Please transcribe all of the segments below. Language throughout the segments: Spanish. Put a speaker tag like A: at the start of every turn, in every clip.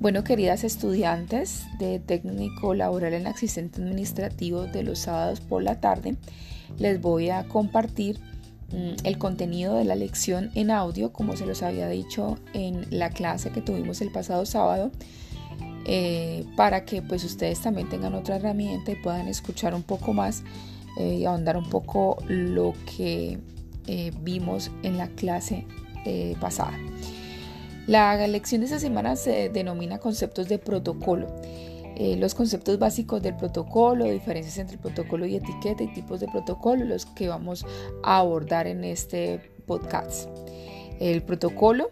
A: Bueno, queridas estudiantes de técnico laboral en asistente administrativo de los sábados por la tarde, les voy a compartir mm, el contenido de la lección en audio, como se los había dicho en la clase que tuvimos el pasado sábado, eh, para que pues ustedes también tengan otra herramienta y puedan escuchar un poco más eh, y ahondar un poco lo que eh, vimos en la clase pasada. La lección de esta semana se denomina conceptos de protocolo. Eh, los conceptos básicos del protocolo, diferencias entre protocolo y etiqueta y tipos de protocolo, los que vamos a abordar en este podcast. El protocolo,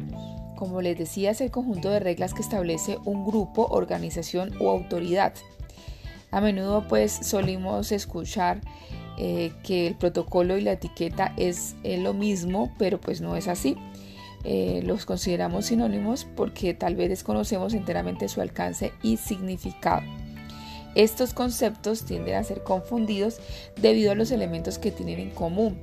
A: como les decía, es el conjunto de reglas que establece un grupo, organización o autoridad. A menudo pues solimos escuchar eh, que el protocolo y la etiqueta es lo mismo, pero pues no es así. Eh, los consideramos sinónimos porque tal vez desconocemos enteramente su alcance y significado. Estos conceptos tienden a ser confundidos debido a los elementos que tienen en común.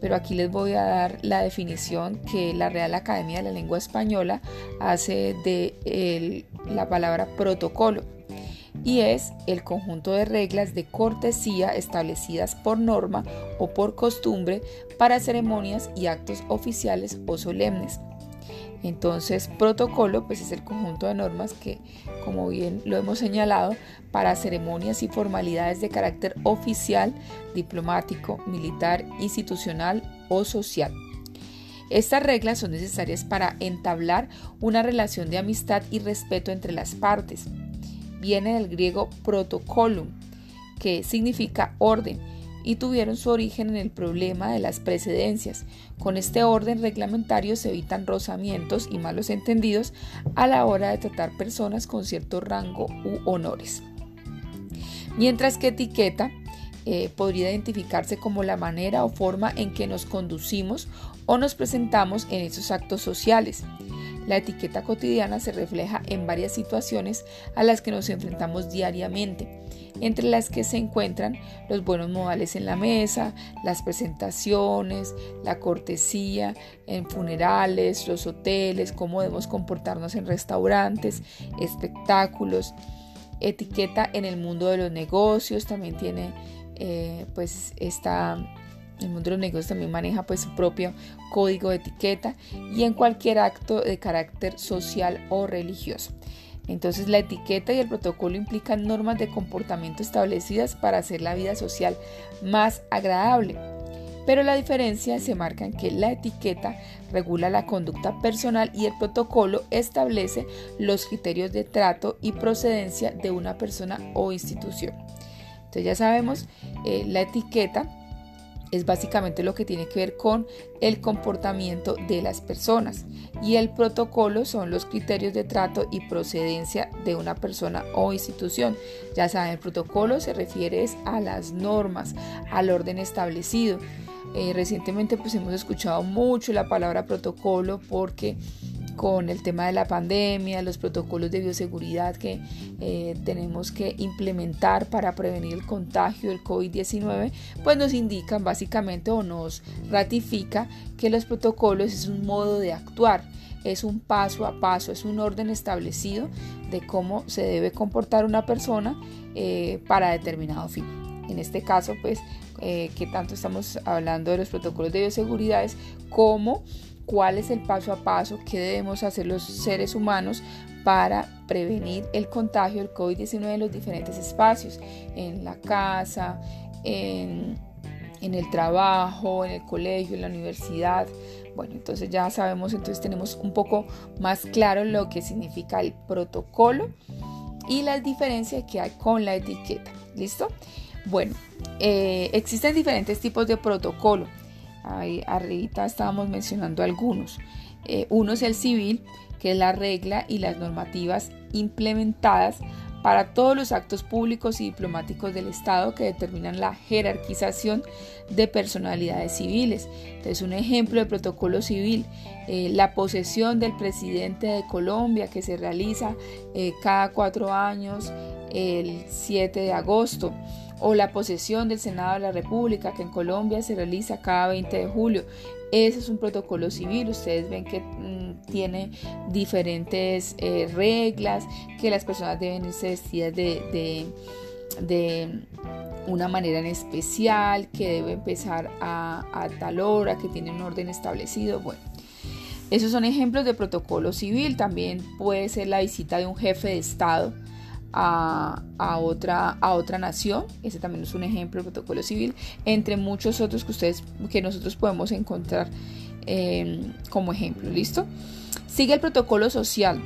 A: Pero aquí les voy a dar la definición que la Real Academia de la Lengua Española hace de la palabra protocolo y es el conjunto de reglas de cortesía establecidas por norma o por costumbre para ceremonias y actos oficiales o solemnes. Entonces, protocolo pues es el conjunto de normas que, como bien lo hemos señalado, para ceremonias y formalidades de carácter oficial, diplomático, militar, institucional o social. Estas reglas son necesarias para entablar una relación de amistad y respeto entre las partes viene del griego protocolum, que significa orden, y tuvieron su origen en el problema de las precedencias. Con este orden reglamentario se evitan rozamientos y malos entendidos a la hora de tratar personas con cierto rango u honores. Mientras que etiqueta eh, podría identificarse como la manera o forma en que nos conducimos o nos presentamos en esos actos sociales. La etiqueta cotidiana se refleja en varias situaciones a las que nos enfrentamos diariamente, entre las que se encuentran los buenos modales en la mesa, las presentaciones, la cortesía en funerales, los hoteles, cómo debemos comportarnos en restaurantes, espectáculos, etiqueta en el mundo de los negocios, también tiene eh, pues esta el mundo de los negocios también maneja pues su propio código de etiqueta y en cualquier acto de carácter social o religioso. Entonces la etiqueta y el protocolo implican normas de comportamiento establecidas para hacer la vida social más agradable. Pero la diferencia se marca en que la etiqueta regula la conducta personal y el protocolo establece los criterios de trato y procedencia de una persona o institución. Entonces ya sabemos, eh, la etiqueta es básicamente lo que tiene que ver con el comportamiento de las personas y el protocolo son los criterios de trato y procedencia de una persona o institución. Ya saben, el protocolo se refiere a las normas, al orden establecido. Eh, recientemente pues hemos escuchado mucho la palabra protocolo porque con el tema de la pandemia, los protocolos de bioseguridad que eh, tenemos que implementar para prevenir el contagio del COVID-19, pues nos indican básicamente o nos ratifica que los protocolos es un modo de actuar, es un paso a paso, es un orden establecido de cómo se debe comportar una persona eh, para determinado fin. En este caso, pues, eh, que tanto estamos hablando de los protocolos de bioseguridad, es cómo cuál es el paso a paso que debemos hacer los seres humanos para prevenir el contagio del COVID-19 en los diferentes espacios, en la casa, en, el trabajo, en el colegio, en la universidad. Bueno, entonces ya sabemos, entonces tenemos un poco más claro lo que significa el protocolo y las diferencias que hay con la etiqueta. ¿Listo? Bueno, eh, existen diferentes tipos de protocolo. Ahí arriba estábamos mencionando algunos. Eh, uno es el civil, que es la regla y las normativas implementadas para todos los actos públicos y diplomáticos del Estado que determinan la jerarquización de personalidades civiles. Entonces, un ejemplo de protocolo civil, eh, la posesión del presidente de Colombia que se realiza eh, cada cuatro años, el 7 de agosto o la posesión del Senado de la República, que en Colombia se realiza cada 20 de julio. Ese es un protocolo civil, ustedes ven que mm, tiene diferentes eh, reglas, que las personas deben irse vestidas de, de, una manera en especial, que debe empezar a, a tal hora, que tiene un orden establecido. Bueno, esos son ejemplos de protocolo civil. También puede ser la visita de un jefe de Estado a, otra, a otra nación. Ese también es un ejemplo de protocolo civil, entre muchos otros que ustedes, que nosotros podemos encontrar em, como ejemplo. ¿Listo? Sigue el protocolo social.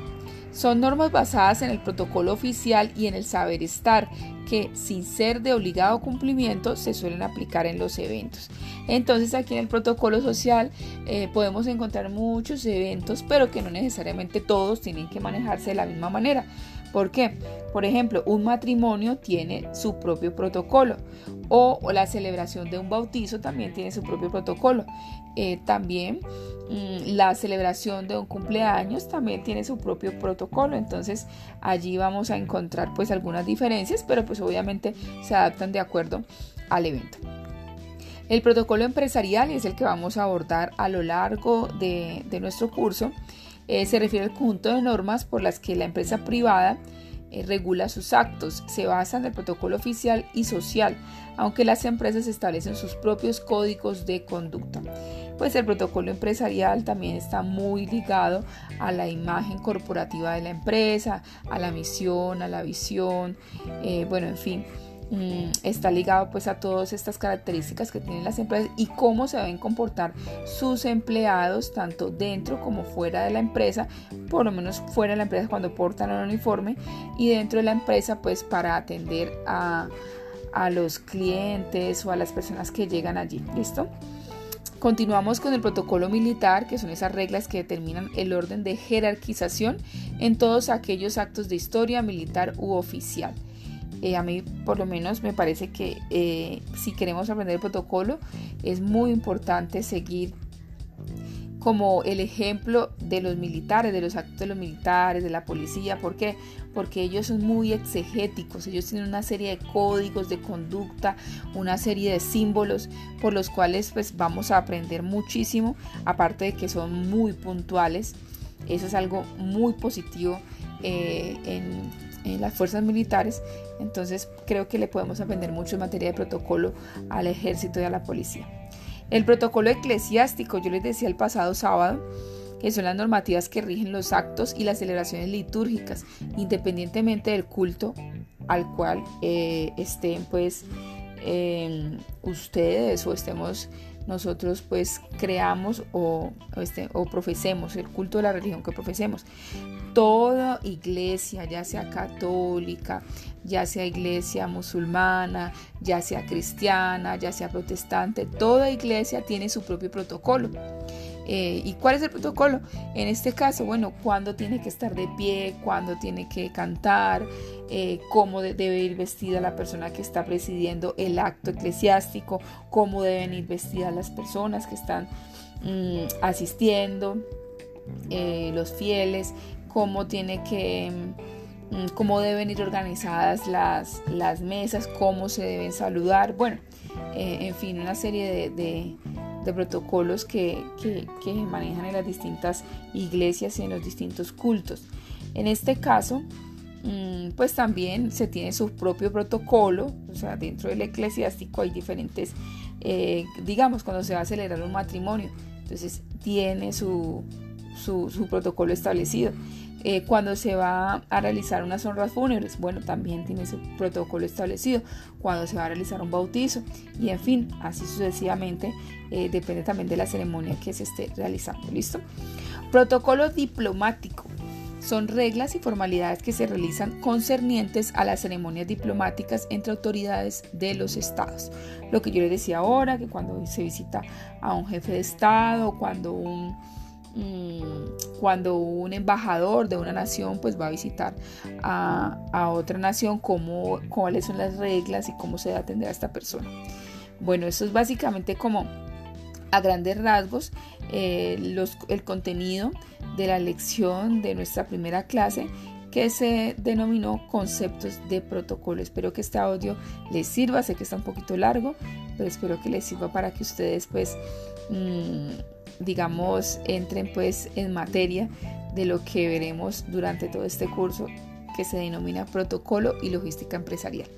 A: Son normas basadas en el protocolo oficial y en el saber estar, que sin ser de obligado cumplimiento se suelen aplicar en los eventos. Entonces aquí en el protocolo social eh, podemos encontrar muchos eventos, pero que no necesariamente todos tienen que manejarse de la misma manera. ¿Por qué? Por ejemplo, un matrimonio tiene su propio protocolo o, la celebración de un bautizo también tiene su propio protocolo. Eh, también mm, la celebración de un cumpleaños también tiene su propio protocolo. Entonces allí vamos a encontrar pues algunas diferencias, pero pues obviamente se adaptan de acuerdo al evento. El protocolo empresarial es el que vamos a abordar a lo largo de nuestro curso eh, se refiere al conjunto de normas por las que la empresa privada eh, regula sus actos. Se basa en el protocolo oficial y social, aunque las empresas establecen sus propios códigos de conducta. Pues el protocolo empresarial también está muy ligado a la imagen corporativa de la empresa, a la misión, a la visión, eh, bueno, en fin. Mm, está ligado pues a todas estas características que tienen las empresas y cómo se deben comportar sus empleados tanto dentro como fuera de la empresa, por lo menos fuera de la empresa cuando portan el uniforme y dentro de la empresa pues para atender a, a los clientes o a las personas que llegan allí. ¿Listo? Continuamos con el protocolo militar, que son esas reglas que determinan el orden de jerarquización en todos aquellos actos de historia militar u oficial. Eh, a mí por lo menos me parece que eh, si queremos aprender el protocolo es muy importante seguir como el ejemplo de los militares, de los actos de los militares, de la policía. ¿Por qué? Porque ellos son muy exegéticos, ellos tienen una serie de códigos de conducta, una serie de símbolos por los cuales pues vamos a aprender muchísimo, aparte de que son muy puntuales. Eso es algo muy positivo eh, en en las fuerzas militares, entonces creo que le podemos aprender mucho en materia de protocolo al ejército y a la policía. El protocolo eclesiástico, yo les decía el pasado sábado, que son las normativas que rigen los actos y las celebraciones litúrgicas, independientemente del culto al cual eh, estén pues eh, ustedes o estemos nosotros pues creamos o, este, o profesemos, el culto de la religión que profesemos. Toda iglesia, ya sea católica, ya sea iglesia musulmana, ya sea cristiana, ya sea protestante, toda iglesia tiene su propio protocolo. Eh, ¿Y cuál es el protocolo? En este caso, bueno, cuándo tiene que estar de pie, cuándo tiene que cantar, eh, cómo debe ir vestida la persona que está presidiendo el acto eclesiástico, cómo deben ir vestidas las personas que están mm, asistiendo, eh, los fieles, cómo tiene que mm, cómo deben ir organizadas las, las mesas, cómo se deben saludar, bueno, en fin, una serie de de protocolos que, manejan en las distintas iglesias y en los distintos cultos. En este caso, mm, pues también se tiene su propio protocolo, o sea, dentro del eclesiástico hay diferentes, eh, digamos, cuando se va a celebrar un matrimonio, entonces tiene su, su protocolo establecido. Eh, cuando se va a realizar unas honras fúnebres, bueno, también tiene ese protocolo establecido. Cuando se va a realizar un bautizo y en fin, así sucesivamente, eh, depende también de la ceremonia que se esté realizando. ¿Listo? Protocolo diplomático. Son reglas y formalidades que se realizan concernientes a las ceremonias diplomáticas entre autoridades de los estados. Lo que yo les decía ahora, que cuando se visita a un jefe de estado, cuando un cuando un embajador de una nación pues va a visitar a, otra nación, cómo, cuáles son las reglas y cómo se debe atender a esta persona. Bueno, eso es básicamente como a grandes rasgos eh, el contenido de la lección de nuestra primera clase que se denominó conceptos de protocolo. Espero que este audio les sirva, sé que está un poquito largo, pero espero que les sirva para que ustedes pues mm, digamos entren pues en materia de lo que veremos durante todo este curso que se denomina protocolo y logística empresarial.